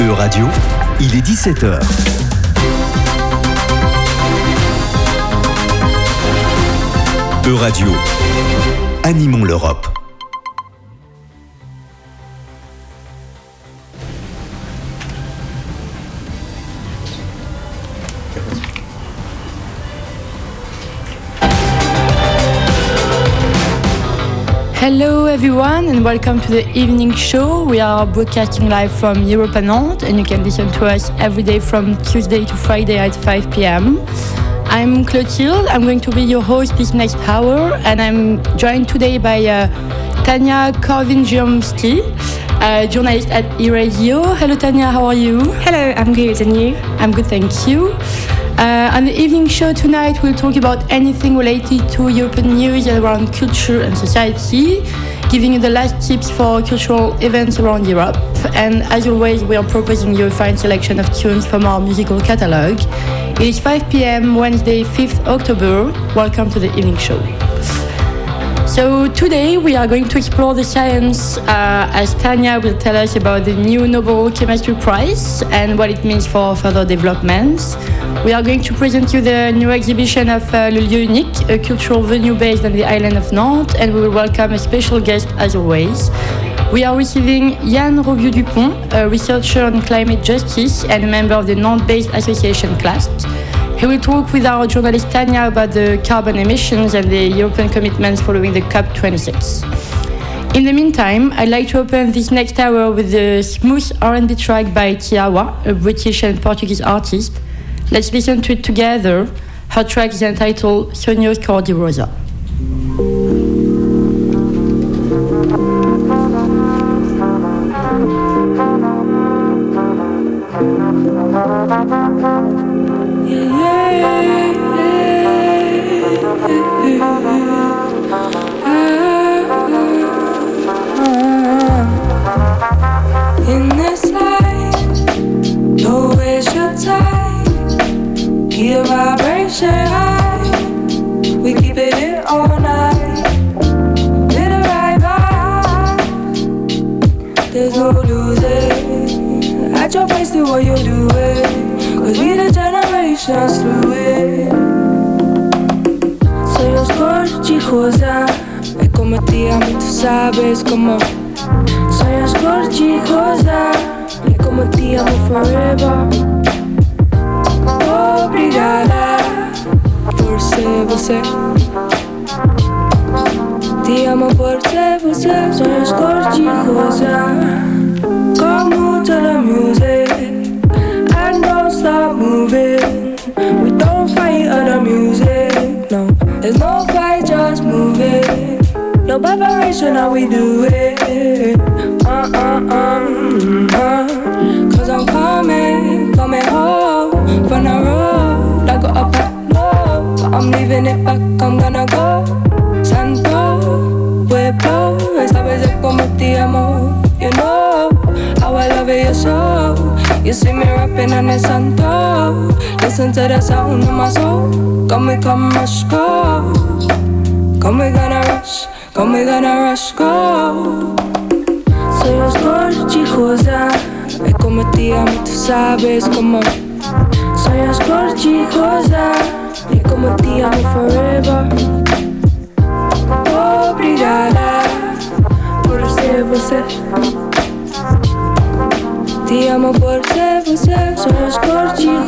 E-Radio, il est 17h. E-Radio, animons l'Europe. Hello everyone and welcome to the evening show. We are broadcasting live from Europe and Nantes and you can listen to us every day from Tuesday to Friday at 5 p.m. I'm Clotilde. I'm going to be your host this next hour and I'm joined today by uh, Tanya Korvin-Jomsky, uh, journalist at eRadio. Hello Tanya, how are you? Hello, I'm good and you? I'm good, thank you. Uh, on the evening show tonight, we'll talk about anything related to European news around culture and society, giving you the last tips for cultural events around Europe. And as always, we are proposing you a fine selection of tunes from our musical catalogue. It is 5 p.m. Wednesday, 5th October. Welcome to the evening show. So today we are going to explore the science uh, as Tanya will tell us about the new Nobel Chemistry Prize and what it means for further developments. We are going to present you the new exhibition of uh, Le Lieu Unique, a cultural venue based on the island of Nantes, and we will welcome a special guest as always. We are receiving Yann Robieu Dupont, a researcher on climate justice and a member of the Nantes-based association CLAST. He will talk with our journalist Tanya about the carbon emissions and the European commitments following the COP26. In the meantime, I'd like to open this next hour with the smooth R&B track by Tiawa, a British and Portuguese artist. Let's listen to it together. Her track is entitled Sonhos Cor de Rosa. see what you're doing. Cause we the generations through it. Soy un scorchi cosa. Ah. E come ti amo tu sabes como. Soy un scorchi cosa. Ah. E come ti amo forever. Obrigada por ser você. Te amo por ser você. Soy un scorchi cosa. Ah. No how we do it. Uh uh uh, uh. Cause I'm coming, coming home from the road. I go up and low. I'm leaving it back, I'm gonna go. Santo, Pueblo, esta vez es como te amo. You know how I love you're so. You see me rapping on the Santo. Listen to the sound of my soul. Come, we come, rush, go. Come, we gonna мы gonna rush go. Soy Oscorch y tú sabes cómo. Soy Oscorch y Josa He cometido forever. Obrigada Por ser você Te amo por ser você Soy Oscorch y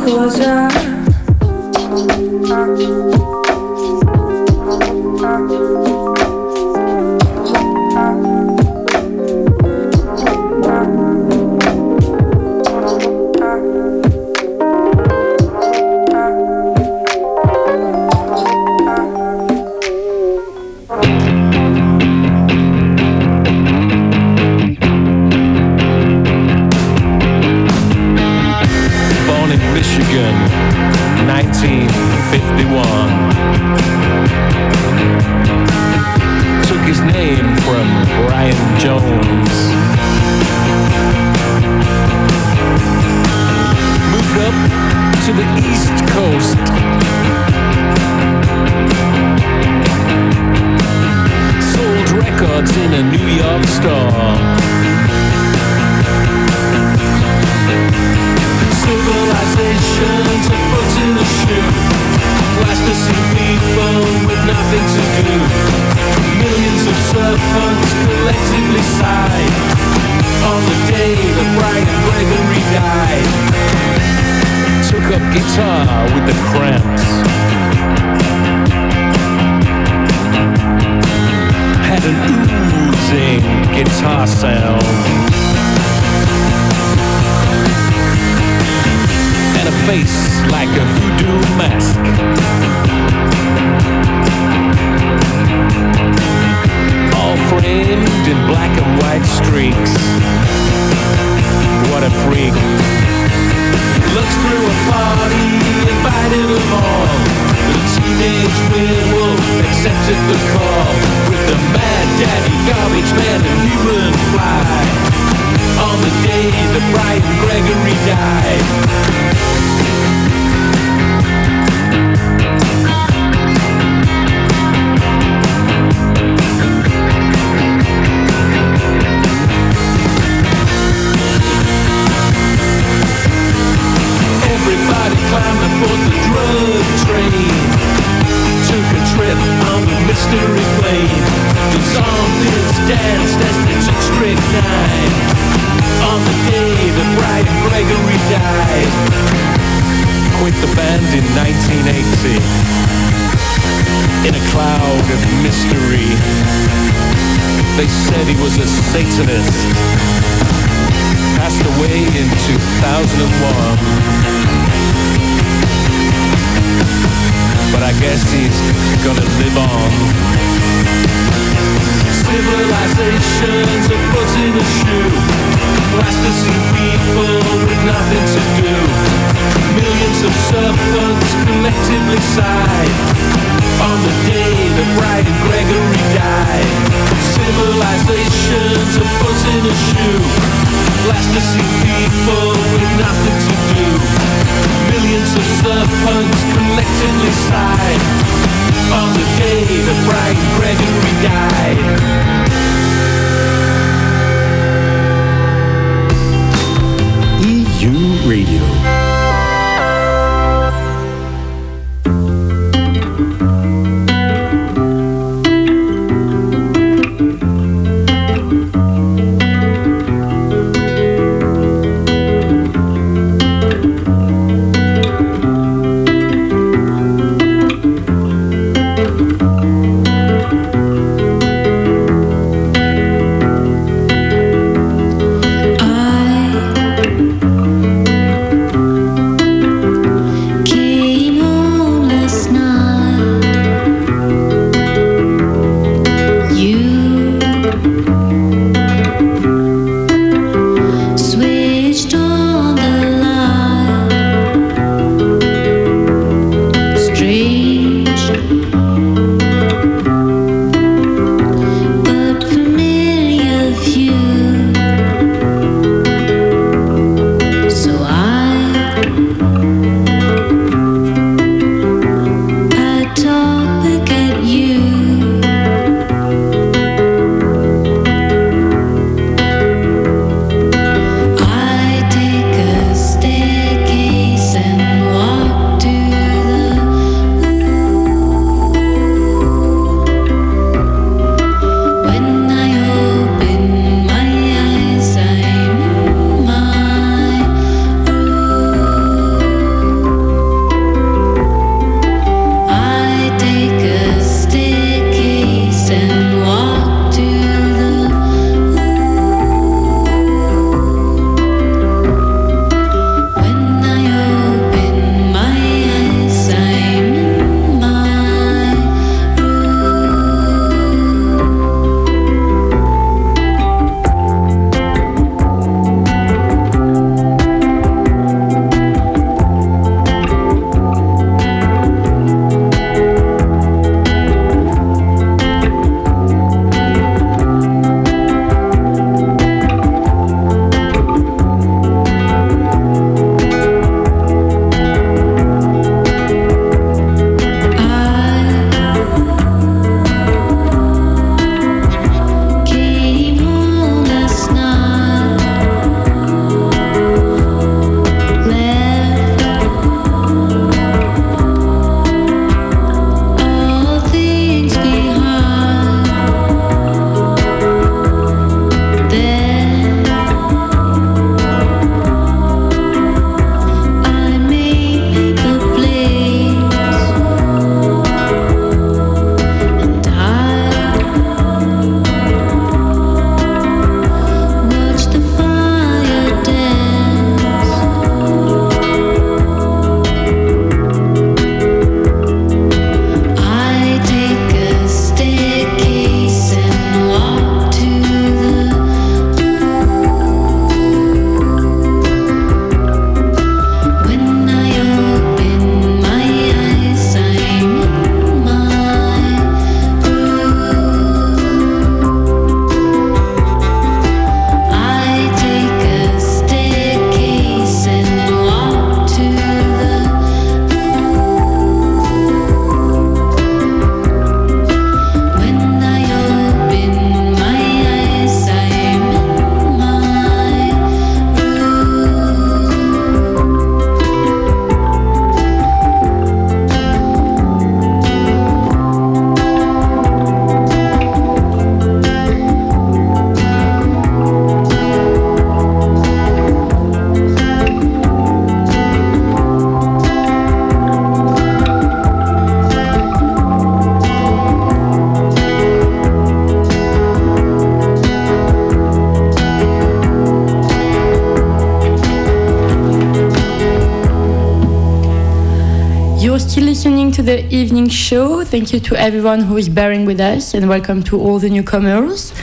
evening show. Thank you to everyone who is bearing with us, and welcome to all the newcomers.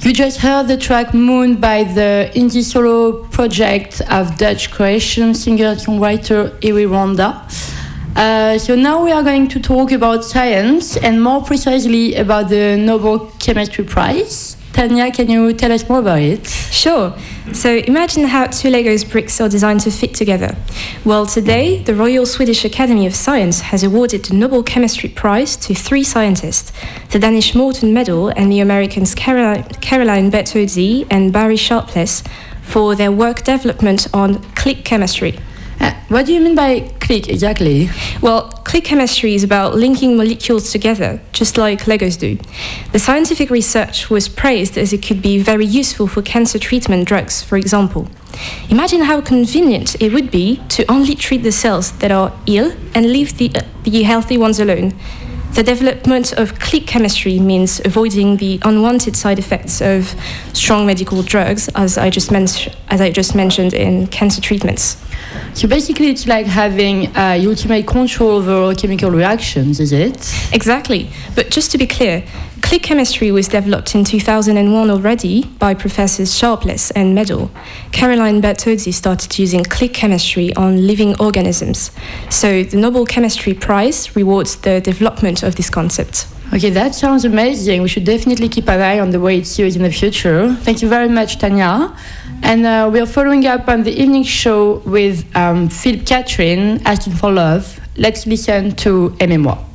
You just heard the track Moon by the indie solo project of Dutch Croatian singer songwriter Iwi Ronda. Uh, so now we are going to talk about science and more precisely about the Nobel Chemistry Prize. Tanya, can you tell us more about it? Sure. So imagine how two Legos bricks are designed to fit together. Well, today, the Royal Swedish Academy of Science has awarded the Nobel Chemistry Prize to three scientists the Danish Morton Medal and the Americans Caroline, Caroline Bertozzi and Barry Sharpless for their work development on click chemistry. Uh, what do you mean by click exactly? Well, click chemistry is about linking molecules together, just like Legos do. The scientific research was praised as it could be very useful for cancer treatment drugs, for example. Imagine how convenient it would be to only treat the cells that are ill and leave the, uh, the healthy ones alone. The development of click chemistry means avoiding the unwanted side effects of strong medical drugs, as I just, men- as I just mentioned in cancer treatments. So basically, it's like having uh, ultimate control over chemical reactions, is it? Exactly. But just to be clear, click chemistry was developed in 2001 already by professors Sharpless and Medal. Caroline Bertozzi started using click chemistry on living organisms. So the Nobel Chemistry Prize rewards the development of this concept. Okay, that sounds amazing. We should definitely keep an eye on the way it's used in the future. Thank you very much, Tanya. And uh, we are following up on the evening show with um, Philip Catherine asking for love. Let's listen to Aimez-moi.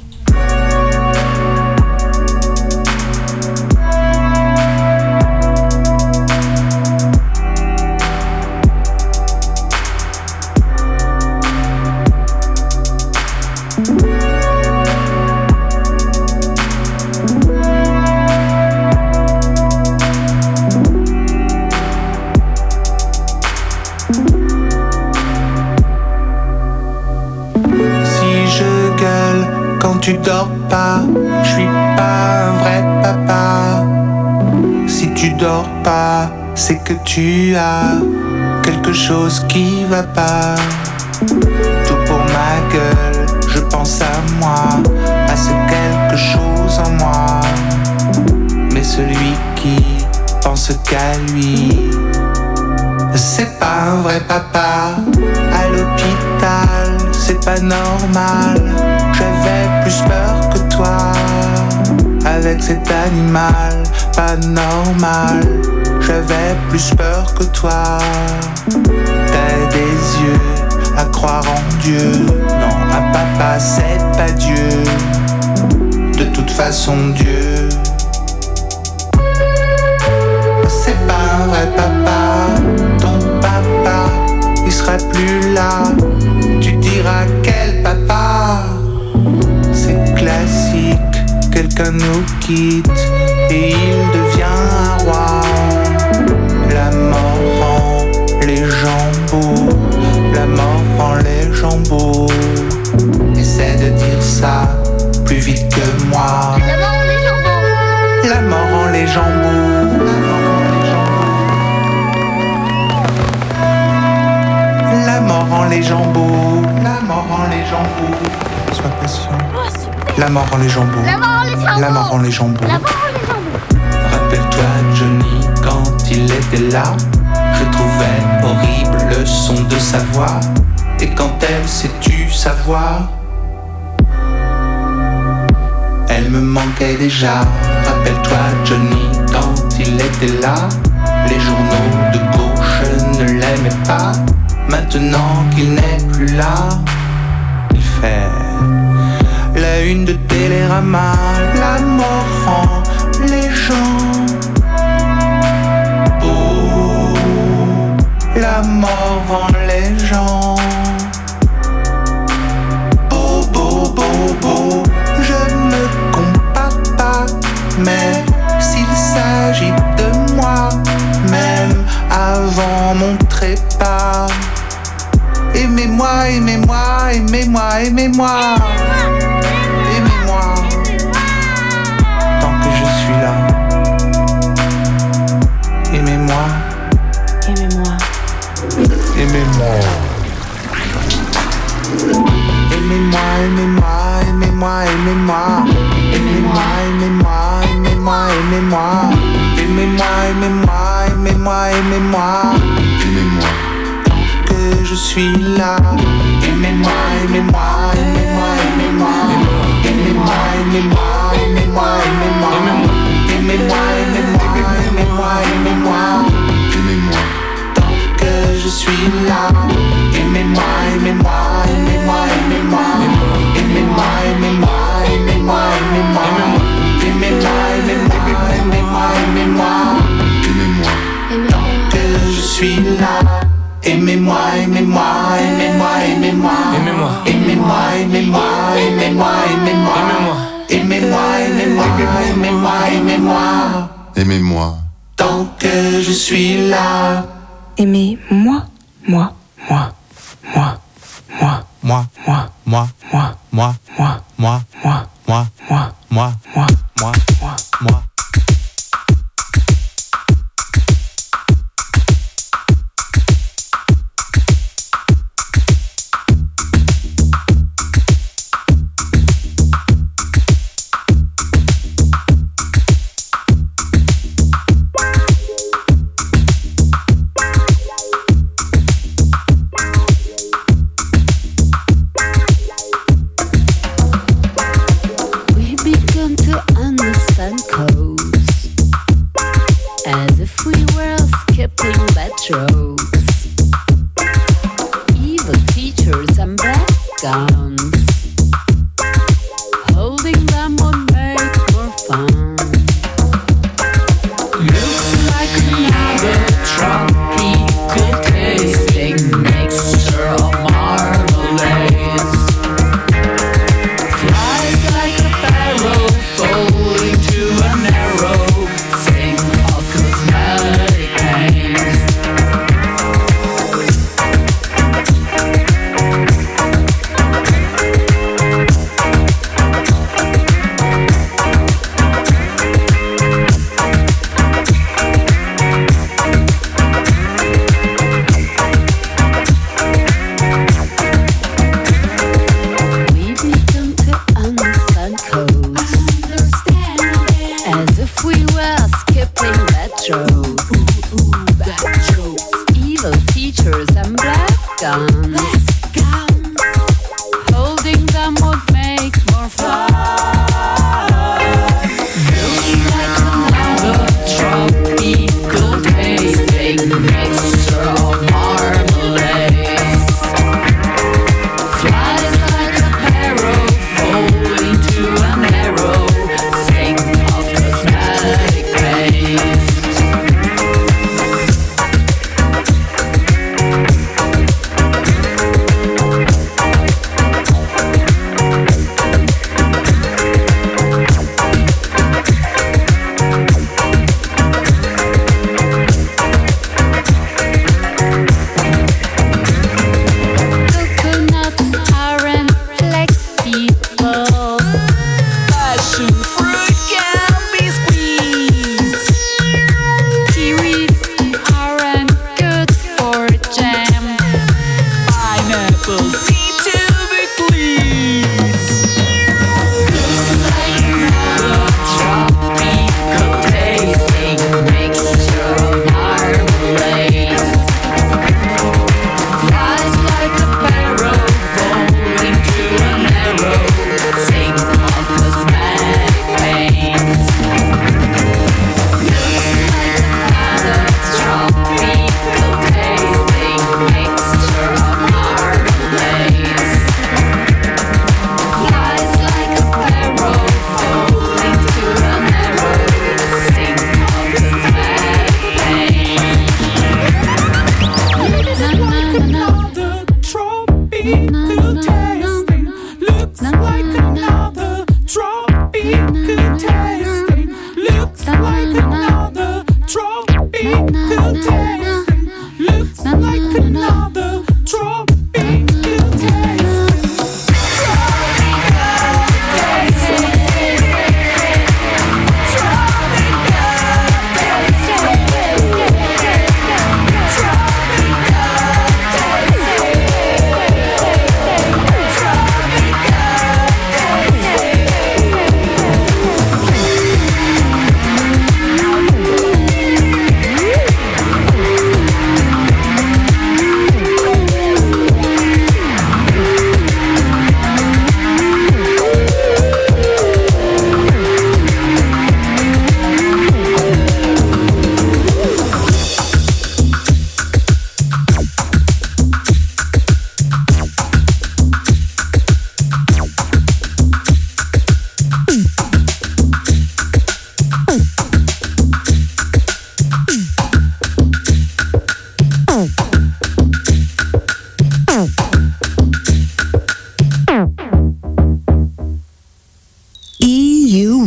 C'est que tu as quelque chose qui va pas. Tout pour ma gueule, je pense à moi, à ce quelque chose en moi. Mais celui qui pense qu'à lui, c'est pas un vrai papa. À l'hôpital, c'est pas normal. J'avais plus peur que toi. Avec cet animal, pas normal. J'avais plus peur que toi. T'as des yeux à croire en Dieu. Non, un papa, c'est pas Dieu. De toute façon, Dieu. C'est pas un vrai papa, ton papa, il sera plus là. Tu diras quel papa? C'est classique, quelqu'un nous quitte La mort rend les beaux. La mort rend les beaux. Rappelle-toi Johnny quand il était là. Je trouvais horrible le son de sa voix. Et quand elle sait tu savoir. Elle me manquait déjà. Rappelle-toi Johnny quand il était là. Les journaux de gauche ne l'aimaient pas. Maintenant qu'il n'est plus là, il fait une de Télérama. La mort rend les gens beaux. La mort rend les gens beaux, beaux, beaux, beaux. Je ne compare pas, mais s'il s'agit de moi, même avant mon trépas. Aimez-moi, aimez-moi, aimez-moi. Aimez-moi. aimez-moi, aimez-moi, aimez-moi, aimez-moi, aimez-moi, aimez-moi, aimez-moi, aimez-moi, aimez-moi, aimez-moi, aimez-moi, tant que je suis là, aimez-moi, aimez-moi, aimez-moi, aimez-moi, aimez-moi, aimez-moi, aimez-moi, aimez-moi, aimez-moi, aimez-moi, aimez-moi, aimez-moi. Je suis là. Aimez-moi, aimez-moi je suis là. Aimez-moi, aimez-moi, aimez-moi, aimez-moi. Aimez-moi. Aimez-moi, aimez-moi, aimez-moi, aimez-moi. Aimez-moi, aimez-moi, aimez-moi, aimez-moi. Aimez-moi. Tant que je suis là. Aimez-moi, moi, moi, moi, moi, Moi, moi, moi, moi, moi, moi, moi, moi, moi, moi, moi, moi, moi,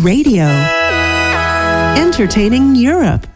Radio. Entertaining Europe.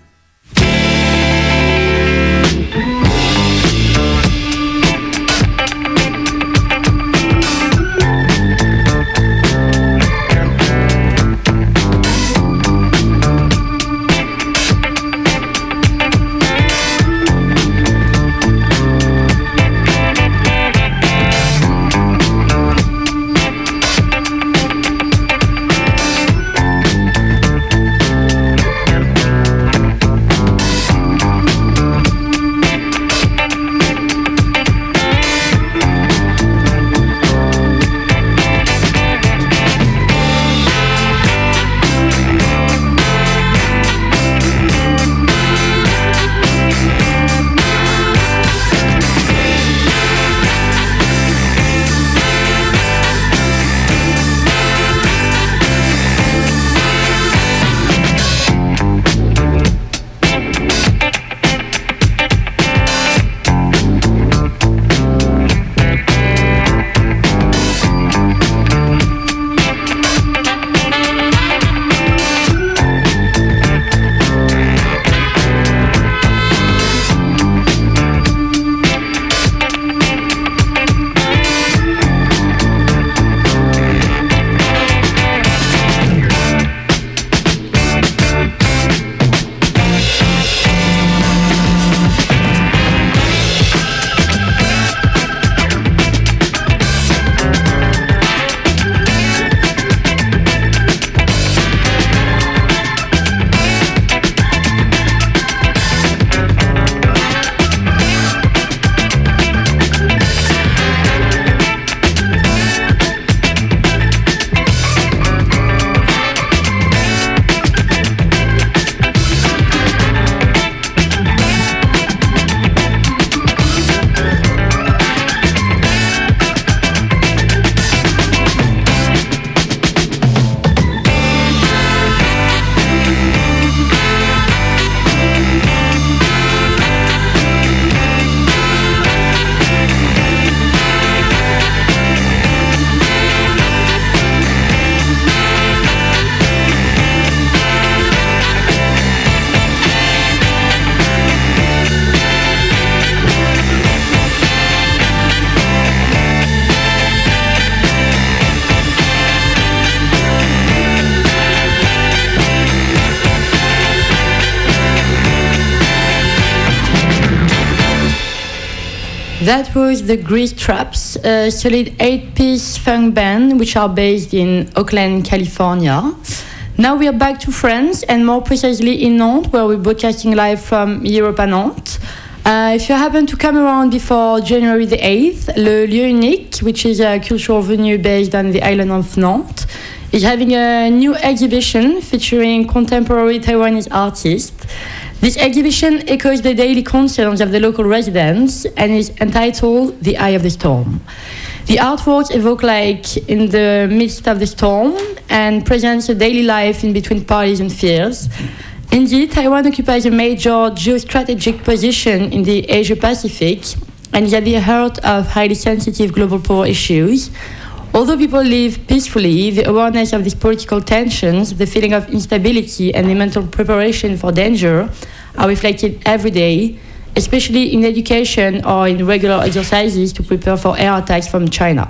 That was the Grease Traps, a solid eight piece funk band which are based in Oakland, California. Now we are back to France and more precisely in Nantes, where we're broadcasting live from Europa Nantes. Uh, if you happen to come around before January the 8th, Le Lieu Unique, which is a cultural venue based on the island of Nantes, is having a new exhibition featuring contemporary Taiwanese artists. This exhibition echoes the daily concerns of the local residents and is entitled The Eye of the Storm. The artworks evoke like in the midst of the storm and presents a daily life in between parties and fears. Indeed, Taiwan occupies a major geostrategic position in the Asia Pacific and is at the heart of highly sensitive global power issues. Although people live peacefully, the awareness of these political tensions, the feeling of instability, and the mental preparation for danger are reflected every day, especially in education or in regular exercises to prepare for air attacks from China.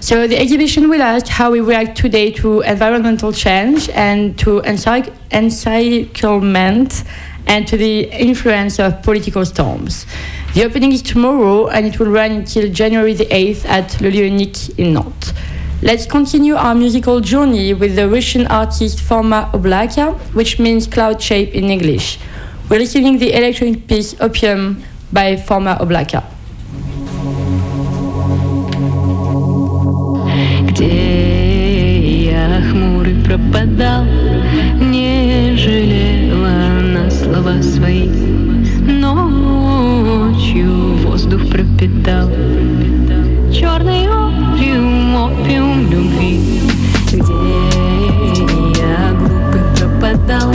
So the exhibition will ask how we react today to environmental change and to encirclement and to the influence of political storms. The opening is tomorrow and it will run until January the 8th at Le Lieu Unique in Nantes. Let's continue our musical journey with the Russian artist Forma Oblaka, which means cloud shape in English. We're listening the electronic piece Opium by Forma Oblaka. Где я хмурый пропадал, Свои. Ночью воздух пропитал черный опиум, опиум любви. Где я глупый пропадал,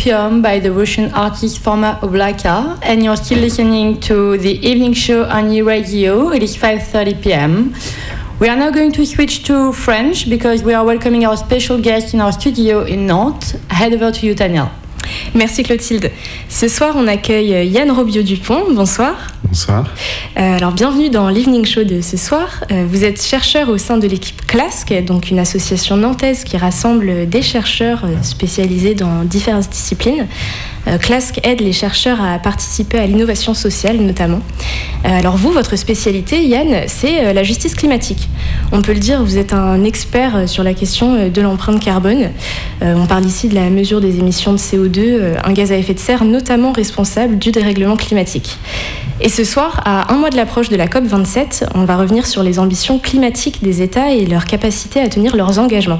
Opium by the Russian artist Forma Oblaka, and you're still listening to the evening show on E Radio. It is 5:30 p.m. We are now going to switch to French because we are welcoming our special guest in our studio in Nantes. Head over to you, Daniel. Merci Clotilde. Ce soir, on accueille Yann Robio-Dupont. Bonsoir. Bonsoir. Euh, alors, bienvenue dans l'Evening Show de ce soir. Euh, vous êtes chercheur au sein de l'équipe CLASC, donc une association nantaise qui rassemble des chercheurs euh, spécialisés dans diverses disciplines. Euh, CLASC aide les chercheurs à participer à l'innovation sociale notamment. Euh, alors vous, votre spécialité, Yann, c'est euh, la justice climatique. On peut le dire, vous êtes un expert sur la question de l'empreinte carbone. On parle ici de la mesure des émissions de CO2, euh, un gaz à effet de serre notamment responsable du dérèglement climatique. Et ce soir, à un mois de l'approche de la COP27, on va revenir sur les ambitions climatiques des États et leur capacité à tenir leurs engagements.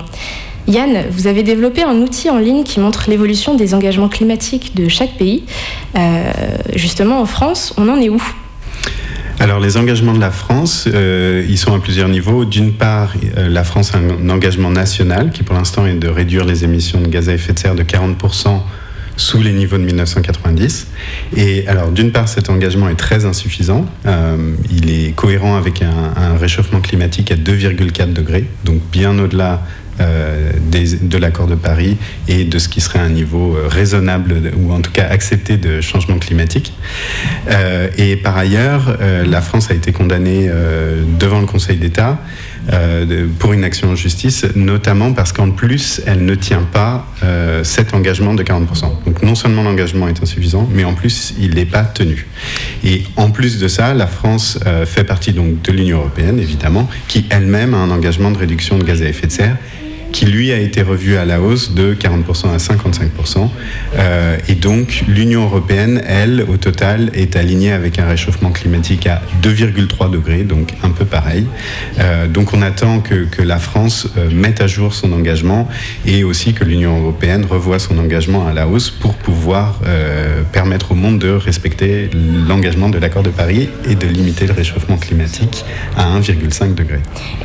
Yann, vous avez développé un outil en ligne qui montre l'évolution des engagements climatiques de chaque pays. Euh, justement, en France, on en est où? Alors les engagements de la France, euh, ils sont à plusieurs niveaux. D'une part, euh, la France a un engagement national qui pour l'instant est de réduire les émissions de gaz à effet de serre de 40% sous les niveaux de 1990. Et alors d'une part, cet engagement est très insuffisant. Il est cohérent avec un, un réchauffement climatique à 2,4 degrés, donc bien au-delà des- de l'accord de Paris et de ce qui serait un niveau euh, raisonnable ou en tout cas accepté de changement climatique. Euh, et par ailleurs, euh, la France a été condamnée euh, devant le Conseil d'État euh, pour une action en justice, notamment parce qu'en plus, elle ne tient pas euh, cet engagement de 40%. Donc non seulement l'engagement est insuffisant, mais en plus, il n'est pas tenu. Et en plus de ça, la France euh, fait partie donc de l'Union européenne, évidemment, qui elle-même a un engagement de réduction de gaz à effet de serre qui lui a été revu à la hausse de 40% à 55%. Euh, et donc l'Union européenne, elle, au total, est alignée avec un réchauffement climatique à 2,3 degrés, donc un peu pareil. Euh, donc on attend que, que la France euh, mette à jour son engagement et aussi que l'Union européenne revoie son engagement à la hausse pour pouvoir permettre au monde de respecter l'engagement de l'accord de Paris et de limiter le réchauffement climatique à 1,5 degré.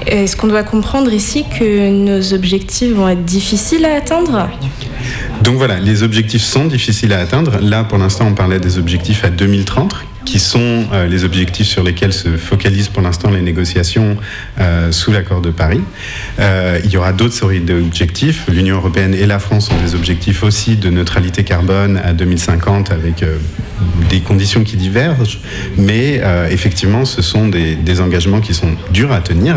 Est-ce qu'on doit comprendre ici que nos objectifs vont être difficiles à atteindre Donc voilà, les objectifs sont difficiles à atteindre. Là, pour l'instant, on parlait des objectifs à 2030 qui sont euh, les objectifs sur lesquels se focalisent pour l'instant les négociations euh, sous l'accord de Paris. Euh, il y aura d'autres séries d'objectifs. L'Union européenne et la France ont des objectifs aussi de neutralité carbone à 2050 avec des conditions qui divergent, mais effectivement, ce sont des, engagements qui sont durs à tenir.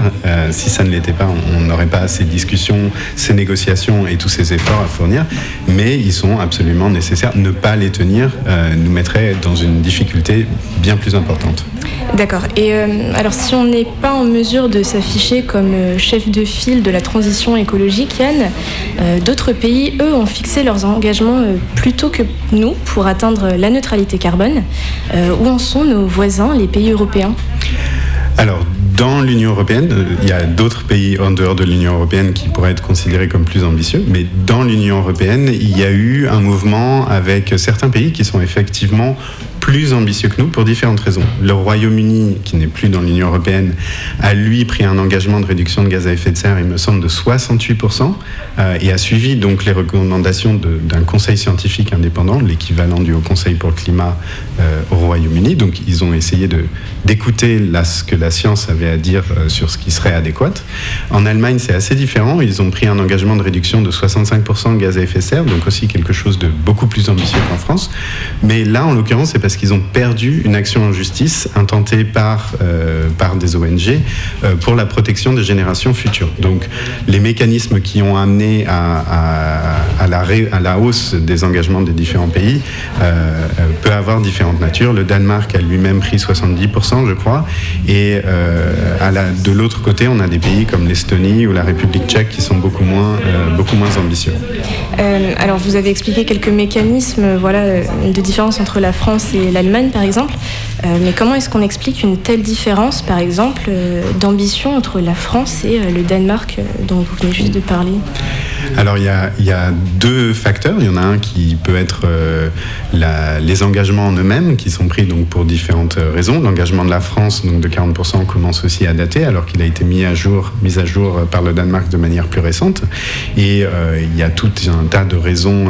Si ça ne l'était pas, on- n'aurait pas ces discussions, ces négociations et tous ces efforts à fournir, mais ils sont absolument nécessaires. Ne pas les tenir nous mettrait dans une difficulté bien plus importante. D'accord. Et euh, alors, si on n'est pas en mesure de s'afficher comme euh, chef de file de la transition écologique, Yann, euh, d'autres pays, eux, ont fixé leurs engagements plus tôt que nous pour atteindre la neutralité carbone. Où en sont nos voisins, les pays européens? Alors, dans l'Union européenne, il y a d'autres pays en dehors de l'Union européenne qui pourraient être considérés comme plus ambitieux, mais dans l'Union européenne, il y a eu un mouvement avec certains pays qui sont effectivement plus ambitieux que nous pour différentes raisons. Le Royaume-Uni, qui n'est plus dans l'Union européenne, a lui pris un engagement de réduction de gaz à effet de serre, il me semble, de 68%, euh, et a suivi donc les recommandations d'un conseil scientifique indépendant, l'équivalent du Haut Conseil pour le climat euh, au Royaume-Uni. Donc ils ont essayé d'écouter ce que la science avait à dire euh, sur ce qui serait adéquat. En Allemagne, c'est assez différent. Ils ont pris un engagement de réduction de 65% de gaz à effet de serre, donc aussi quelque chose de beaucoup plus ambitieux qu'en France. Mais là, en l'occurrence, c'est parce qu'ils ont perdu une action en justice intentée par, euh, par des ONG euh, pour la protection des générations futures. Donc les mécanismes qui ont amené à, à- la, à la hausse des engagements des différents pays euh, euh, peut avoir différentes natures. Le Danemark a lui-même pris 70%, je crois. Et de l'autre côté, on a des pays comme l'Estonie ou la République tchèque qui sont beaucoup moins, beaucoup moins ambitieux. Alors, vous avez expliqué quelques mécanismes voilà, de différence entre la France et l'Allemagne, par exemple. Euh, mais comment est-ce qu'on explique une telle différence, par exemple, euh, d'ambition entre la France et euh, le Danemark, dont vous venez juste de parler? Alors il y, a, deux facteurs. Il y en a un qui peut être les engagements en eux-mêmes qui sont pris donc pour différentes raisons. L'engagement de la France donc de 40% commence aussi à dater alors qu'il a été mis à jour, mis à jour par le Danemark de manière plus récente. Et il y a tout un tas de raisons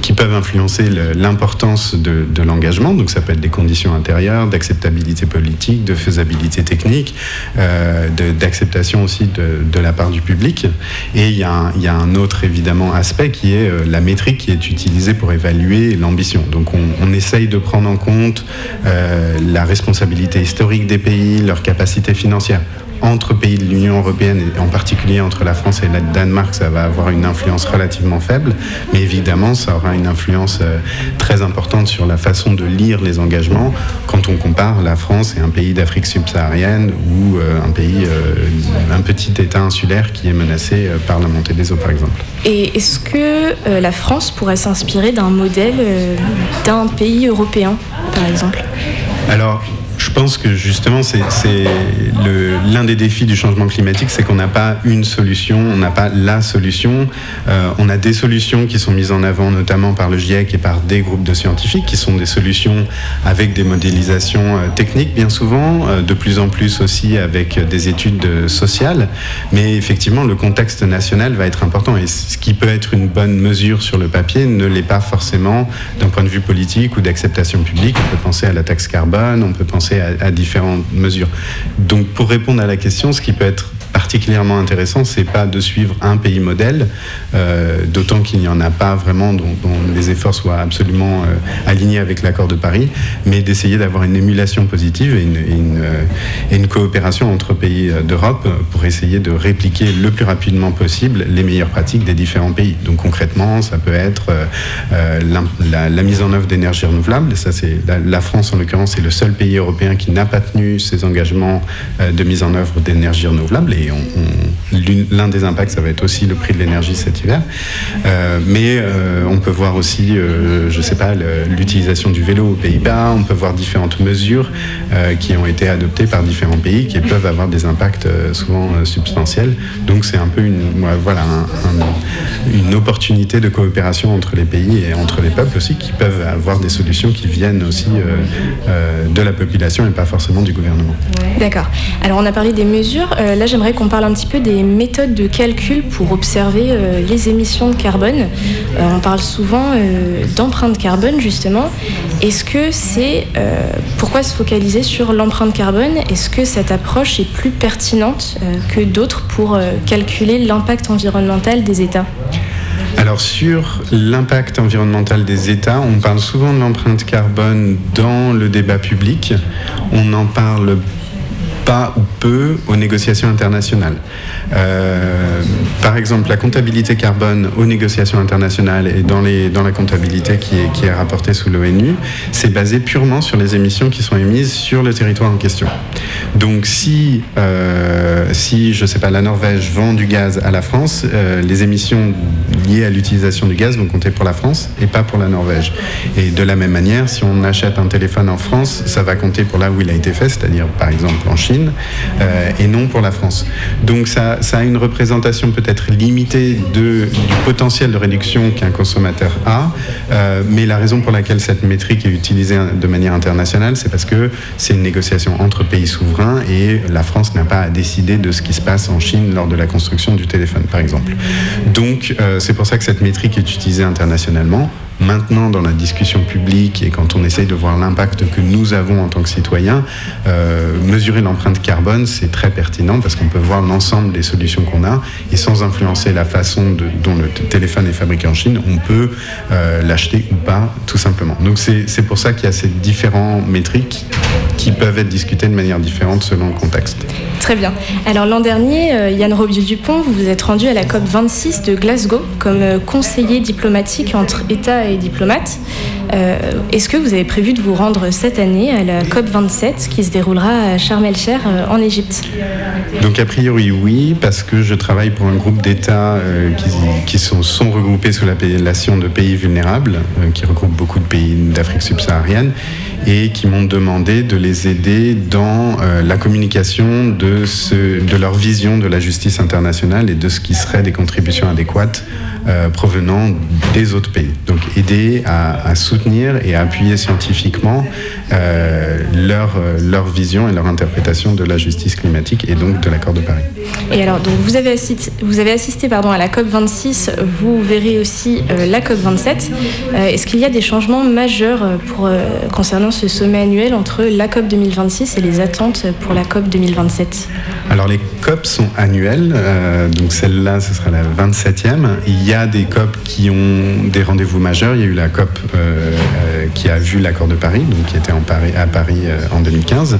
qui peuvent influencer l'importance de l'engagement. Donc ça peut être des conditions intérieures, d'acceptabilité politique, de faisabilité technique, euh, d'acceptation aussi de, la part du public. Et il y, a un, autre évidemment aspect qui est euh, la métrique qui est utilisée pour évaluer l'ambition. Donc on, on essaye de prendre en compte euh, la responsabilité historique des pays, leur capacité financière entre pays de l'Union européenne, et en particulier entre la France et le Danemark, ça va avoir une influence relativement faible, mais évidemment, ça aura une influence euh, très importante sur la façon de lire les engagements. Quand on compare la France et un pays d'Afrique subsaharienne ou euh, un pays, euh, un petit État insulaire qui est menacé par la montée des eaux, par exemple. Et est-ce que la France pourrait s'inspirer d'un modèle d'un pays européen, par exemple? Alors, je pense que justement, c'est l'un des défis du changement climatique, c'est qu'on n'a pas une solution, on n'a pas la solution. Euh, on a des solutions qui sont mises en avant notamment par le GIEC et par des groupes de scientifiques, qui sont des solutions avec des modélisations euh, techniques bien souvent, euh, de plus en plus aussi avec des études sociales. Mais effectivement, le contexte national va être important et ce qui peut être une bonne mesure sur le papier ne l'est pas forcément d'un point de vue politique ou d'acceptation publique. On peut penser à la taxe carbone, on peut penser à, différentes mesures. Donc pour répondre à la question, ce qui peut être particulièrement intéressant, c'est pas de suivre un pays modèle, euh, d'autant qu'il n'y en a pas vraiment dont, les efforts soient absolument euh, alignés avec l'accord de Paris, mais d'essayer d'avoir une émulation positive et une, euh, coopération entre pays d'Europe pour essayer de répliquer le plus rapidement possible les meilleures pratiques des différents pays. Donc concrètement, ça peut être la, mise en œuvre d'énergie renouvelable. Ça, c'est la, France en l'occurrence, c'est le seul pays européen qui n'a pas tenu ses engagements de mise en œuvre d'énergie renouvelable. L'un des impacts, ça va être aussi le prix de l'énergie cet hiver. Euh, mais euh, on peut voir aussi, euh, je sais pas, l'utilisation du vélo aux Pays-Bas. On peut voir différentes mesures qui ont été adoptées par différents pays qui peuvent avoir des impacts souvent substantiels. Donc c'est un peu une, voilà, un- un- une opportunité de coopération entre les pays et entre les peuples aussi qui peuvent avoir des solutions qui viennent aussi de la population et pas forcément du gouvernement. D'accord. Alors on a parlé des mesures. Là, j'aimerais qu'on parle un petit peu des méthodes de calcul pour observer euh, les émissions de carbone. Euh, on parle souvent euh, d'empreinte carbone justement. Est-ce que c'est euh, pourquoi se focaliser sur l'empreinte carbone? Est-ce que cette approche est plus pertinente que d'autres pour calculer l'impact environnemental des États? Alors sur l'impact environnemental des États, on parle souvent de l'empreinte carbone dans le débat public. On n'en parle pas ou peu aux négociations internationales. Euh, par exemple, la comptabilité carbone aux négociations internationales et dans, les, dans la comptabilité qui est, qui est rapportée sous l'ONU, c'est basé purement sur les émissions qui sont émises sur le territoire en question. Donc si, euh, si je sais pas, la Norvège vend du gaz à la France, euh, les émissions liées à l'utilisation du gaz vont compter pour la France et pas pour la Norvège. Et de la même manière, si on achète un téléphone en France, ça va compter pour là où il a été fait, c'est-à-dire par exemple en Chine, euh, et non pour la France. Donc ça, a une représentation peut-être limitée du potentiel de réduction qu'un consommateur a, euh, mais la raison pour laquelle cette métrique est utilisée de manière internationale, c'est parce que c'est une négociation entre pays souverains et la France n'a pas à décider de ce qui se passe en Chine lors de la construction du téléphone, par exemple. Donc euh, c'est pour ça que cette métrique est utilisée internationalement. Maintenant, dans la discussion publique et quand on essaye de voir l'impact que nous avons en tant que citoyens, euh, mesurer l'empreinte carbone, c'est très pertinent parce qu'on peut voir l'ensemble des solutions qu'on a et sans influencer la façon dont le téléphone est fabriqué en Chine, on peut euh, l'acheter ou pas, tout simplement. Donc c'est pour ça qu'il y a ces différents métriques qui peuvent être discutées de manière différente selon le contexte. Très bien. Alors l'an dernier, euh, Yann Robieu-Dupont, vous vous êtes rendu à la COP 26 de Glasgow comme conseiller diplomatique entre États et diplomates. Euh, Est-ce que vous avez prévu de vous rendre cette année à la COP 27 qui se déroulera à Sharm el-Sheikh euh, en Égypte Donc a priori oui, parce que je travaille pour un groupe d'États euh, qui, sont, regroupés sous l'appellation de pays vulnérables, qui regroupe beaucoup de pays d'Afrique subsaharienne. Et qui m'ont demandé de les aider dans euh, la communication de, leur vision de la justice internationale et de ce qui serait des contributions adéquates euh, provenant des autres pays. Donc aider à, soutenir et à appuyer scientifiquement euh, leur, vision et leur interprétation de la justice climatique et donc de l'accord de Paris. Et alors, donc, vous avez assisté, à la COP26, vous verrez aussi la COP27. Euh, Est-ce qu'il y a des changements majeurs pour, euh, ce sommet annuel entre la COP 2026 et les attentes pour la COP 2027 Alors les COP sont annuelles, euh, donc celle-là ce sera la 27e. Il y a des COP qui ont des rendez-vous majeurs. Il y a eu la COP euh, euh, qui a vu l'accord de Paris, donc qui était en Paris, à Paris en 2015.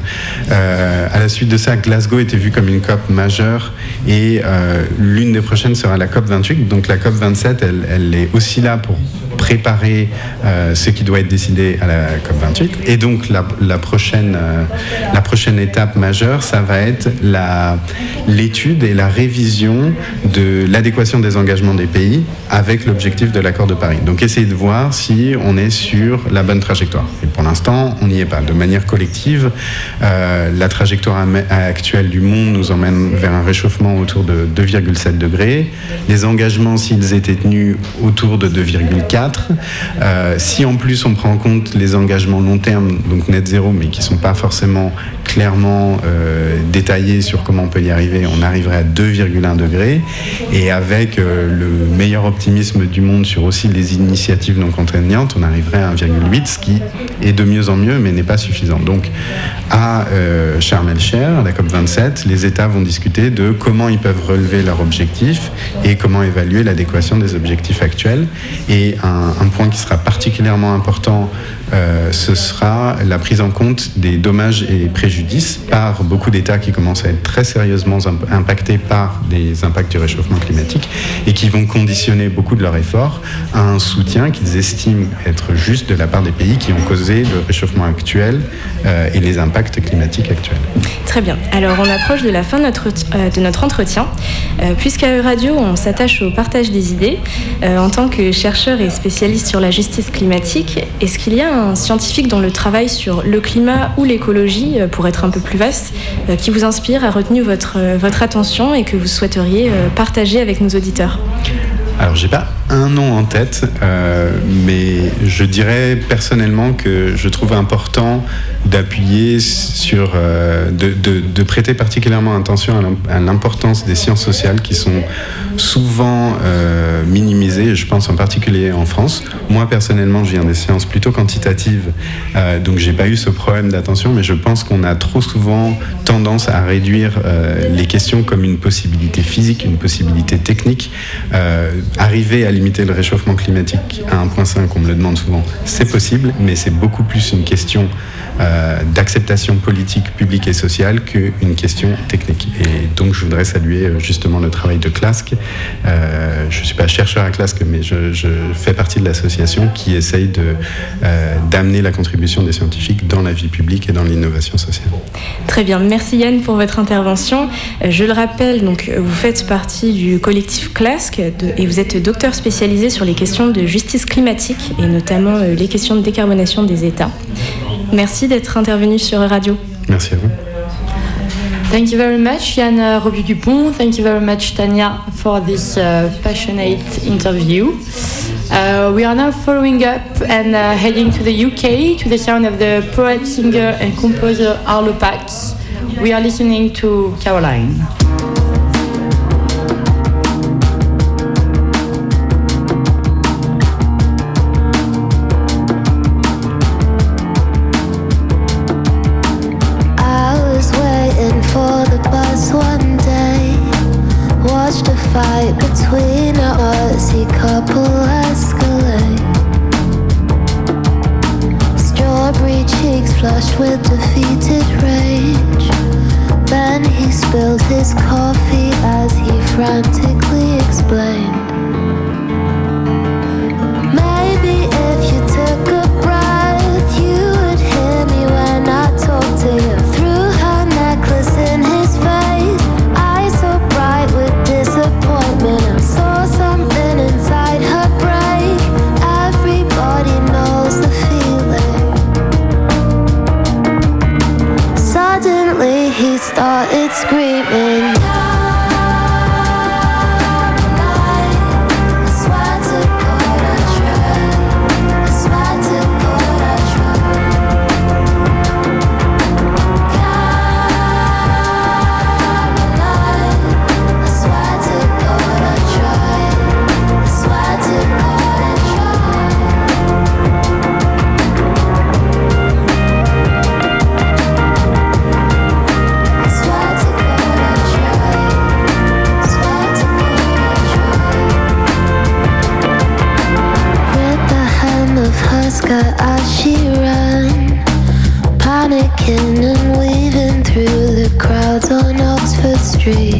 Euh, à la suite de ça, Glasgow était vu comme une COP majeure et l'une des prochaines sera la COP 28. Donc la COP 27, elle, elle est aussi là pour préparer euh, ce qui doit être décidé à la COP28. Et donc la, prochaine, euh, la prochaine étape majeure, ça va être l'étude et la révision de l'adéquation des engagements des pays avec l'objectif de l'accord de Paris. Donc essayer de voir si on est sur la bonne trajectoire. Et pour l'instant, on n'y est pas. De manière collective, euh, la trajectoire actuelle du monde nous emmène vers un réchauffement autour de 2,7 degrés. Les engagements, s'ils étaient tenus, autour de 2,4. Euh, si en plus on prend en compte les engagements long terme, donc net zéro, mais qui ne sont pas forcément clairement euh, détaillés sur comment on peut y arriver, on arriverait à 2,1 degrés. Et avec euh, le meilleur optimisme du monde sur aussi les initiatives non contraignantes, on arriverait à 1,8, ce qui est de mieux en mieux, mais n'est pas suffisant. Donc à euh, Sharm à la COP27, les États vont discuter de comment ils peuvent relever leurs objectifs et comment évaluer l'adéquation des objectifs actuels. Et un, un point qui sera particulièrement important, euh, ce sera la prise en compte des dommages et préjudices par beaucoup d'États qui commencent à être très sérieusement imp- impactés par des impacts du réchauffement climatique et qui vont conditionner beaucoup de leurs efforts à un soutien qu'ils estiment être juste de la part des pays qui ont causé le réchauffement actuel euh, et les impacts climatiques actuels. Très bien. Alors, on approche de la fin de notre, euh, de notre entretien. Puisqu'à Radio, on s'attache au partage des idées. En tant que chercheur et spécialiste sur la justice climatique, est-ce qu'il y a un scientifique dont le travail sur le climat ou l'écologie, euh, pour être un peu plus vaste, euh, qui vous inspire, a retenu votre, euh, votre attention et que vous souhaiteriez partager avec nos auditeurs. Alors, j'ai pas un nom en tête, euh, mais je dirais personnellement que je trouve important d'appuyer sur, euh, de, prêter particulièrement attention à l'im- à l'importance des sciences sociales qui sont souvent euh, minimisées, je pense en particulier en France. Moi, personnellement, je viens des sciences plutôt quantitatives, donc j'ai pas eu ce problème d'attention, mais je pense qu'on a trop souvent tendance à réduire les questions comme une possibilité physique, une possibilité technique. Arriver à limiter le réchauffement climatique à 1,5, on me le demande souvent, c'est possible, mais c'est beaucoup plus une question euh, d'acceptation politique, publique et sociale qu'une question technique. Et donc je voudrais saluer euh, justement le travail de CLASC. Euh, je ne suis pas chercheur à CLASC, mais je, fais partie de l'association qui essaye euh, d'amener la contribution des scientifiques dans la vie publique et dans l'innovation sociale. Très bien, merci Yann pour votre intervention. Je le rappelle, donc vous faites partie du collectif CLASC de- et vous êtes docteur spécialisé sur les questions de justice climatique et notamment les questions de décarbonation des États. Merci d'être intervenu sur Radio. Merci à vous. Thank you very much, Yann uh, Robu Dupont. Thank you very much, Tanya, for this uh, passionate interview. Uh, we are now following up and uh, heading to the UK to the sound of the poet, singer, and composer Arlo Pax. We are listening to Caroline. she ran, panicking and weaving through the crowds on Oxford Street.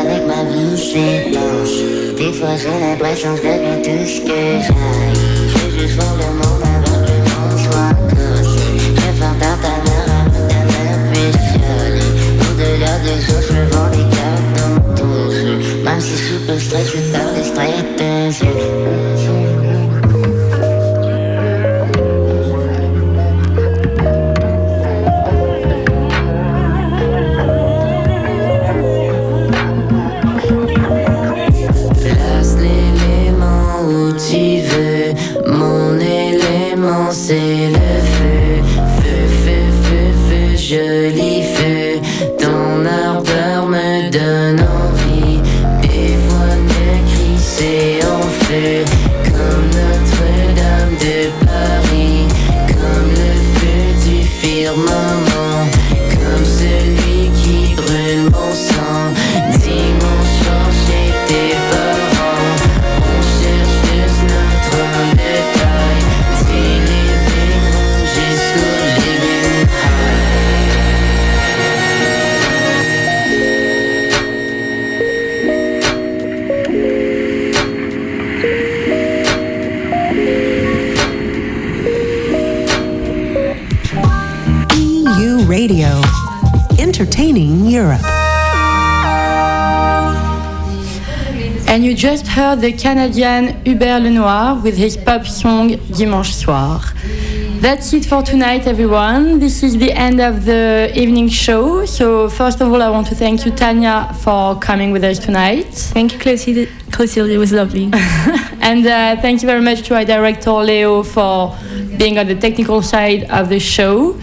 avec ma vie s'étanche Des fois j'ai l'impression que je tout ce que j'aille. Je juste voir le monde avant que le monde soit cassé Je pars dans ta mer avant ta mer puisse chialer Au-delà des autres, je vends des cartes dans ton jeu Même si je suis peu stressé par les stratégies just heard the Canadian Hubert Lenoir with his pop song Dimanche Soir. That's it for tonight, everyone. This is the end of the evening show. So, first of all, I want to thank you, Tanya, for coming with us tonight. Thank you, Clotilde. Clotilde, it was lovely. And uh, thank you very much to our director, Leo, for being on the technical side of the show.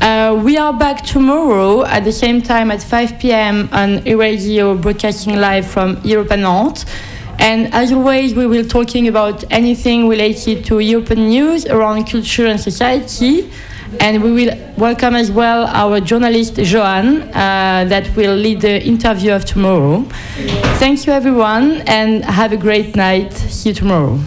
Uh, we are back tomorrow at the same time at 5 p.m. on e-radio broadcasting live from Europe and. And as always, we will be talking about anything related to European news around culture and society. And we will welcome as well our journalist Johan, uh, that will lead the interview of tomorrow. Thank you, everyone, and have a great night. See you tomorrow.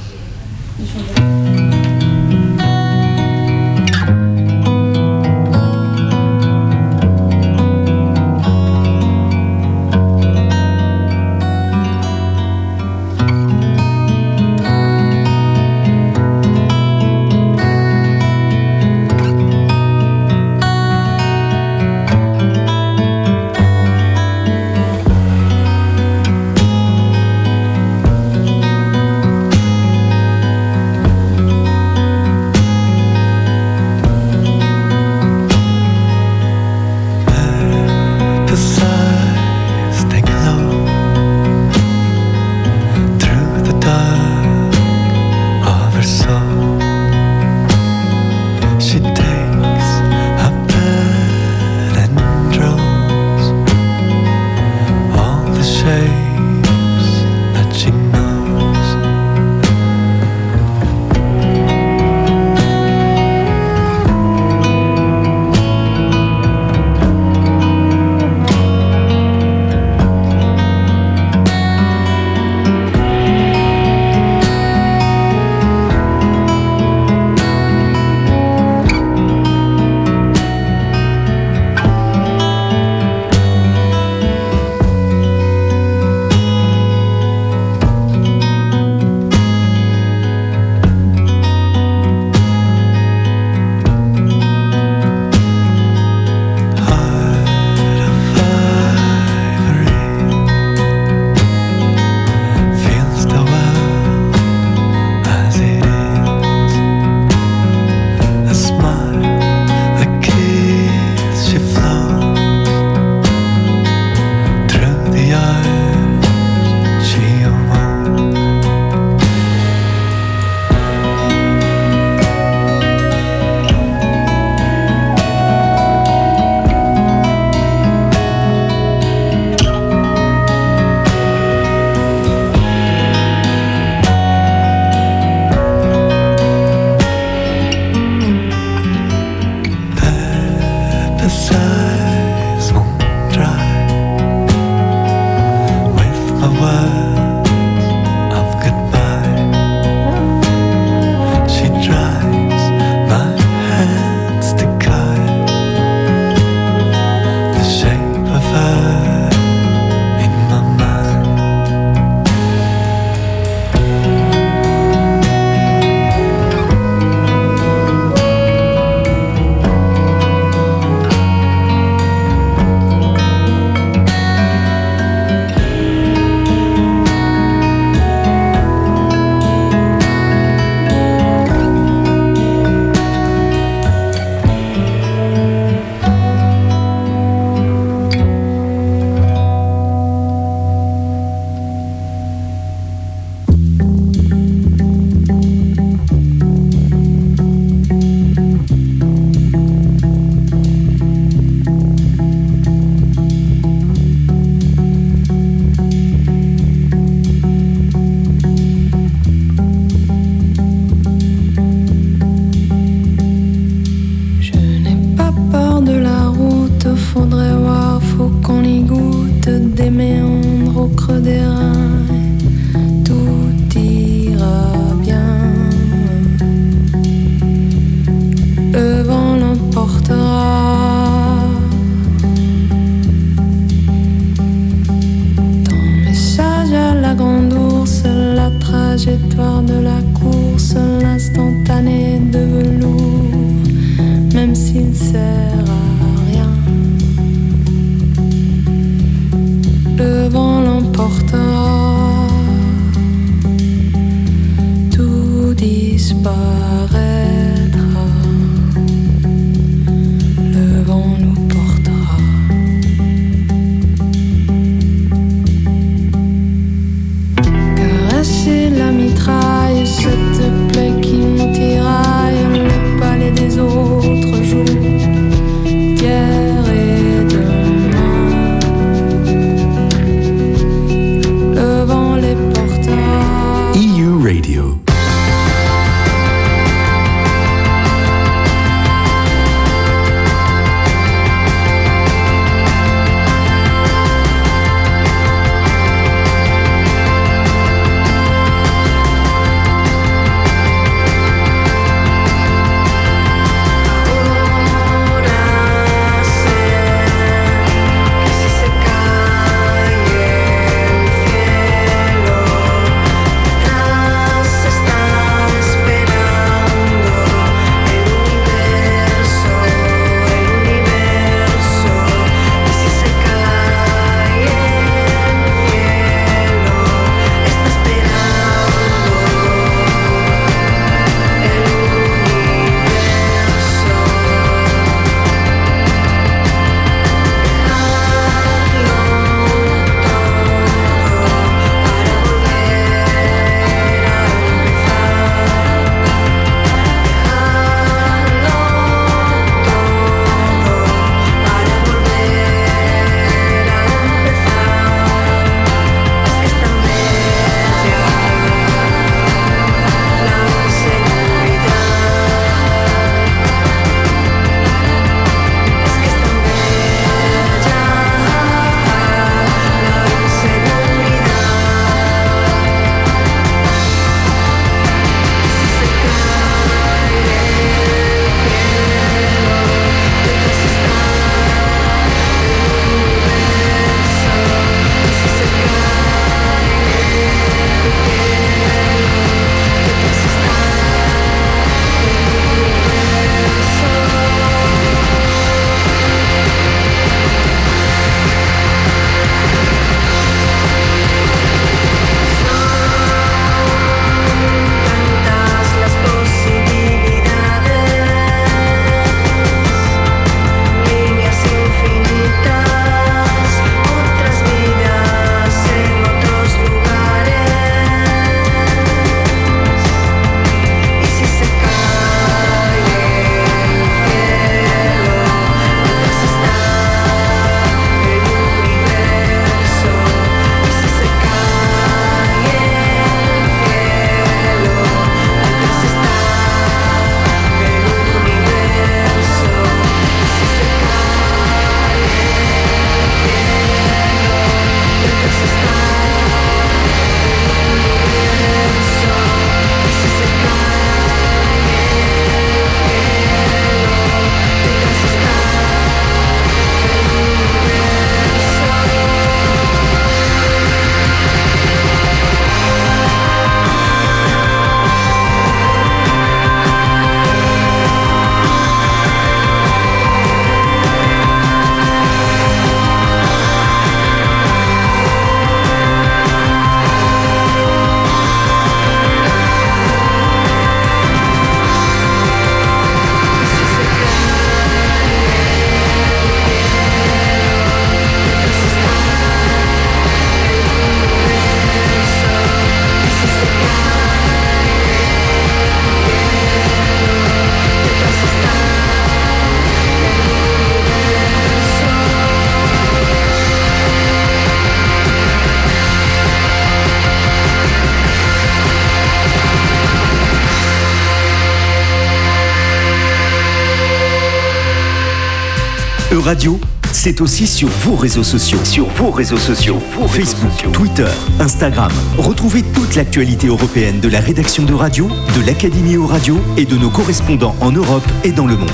Euradio, c'est aussi sur vos réseaux sociaux. Sur vos réseaux sociaux. Facebook, Twitter, Instagram. Retrouvez toute l'actualité européenne de la rédaction de radio, de l'Académie Euradio et de nos correspondants en Europe et dans le monde.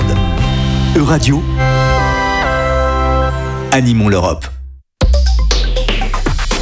Euradio, animons l'Europe.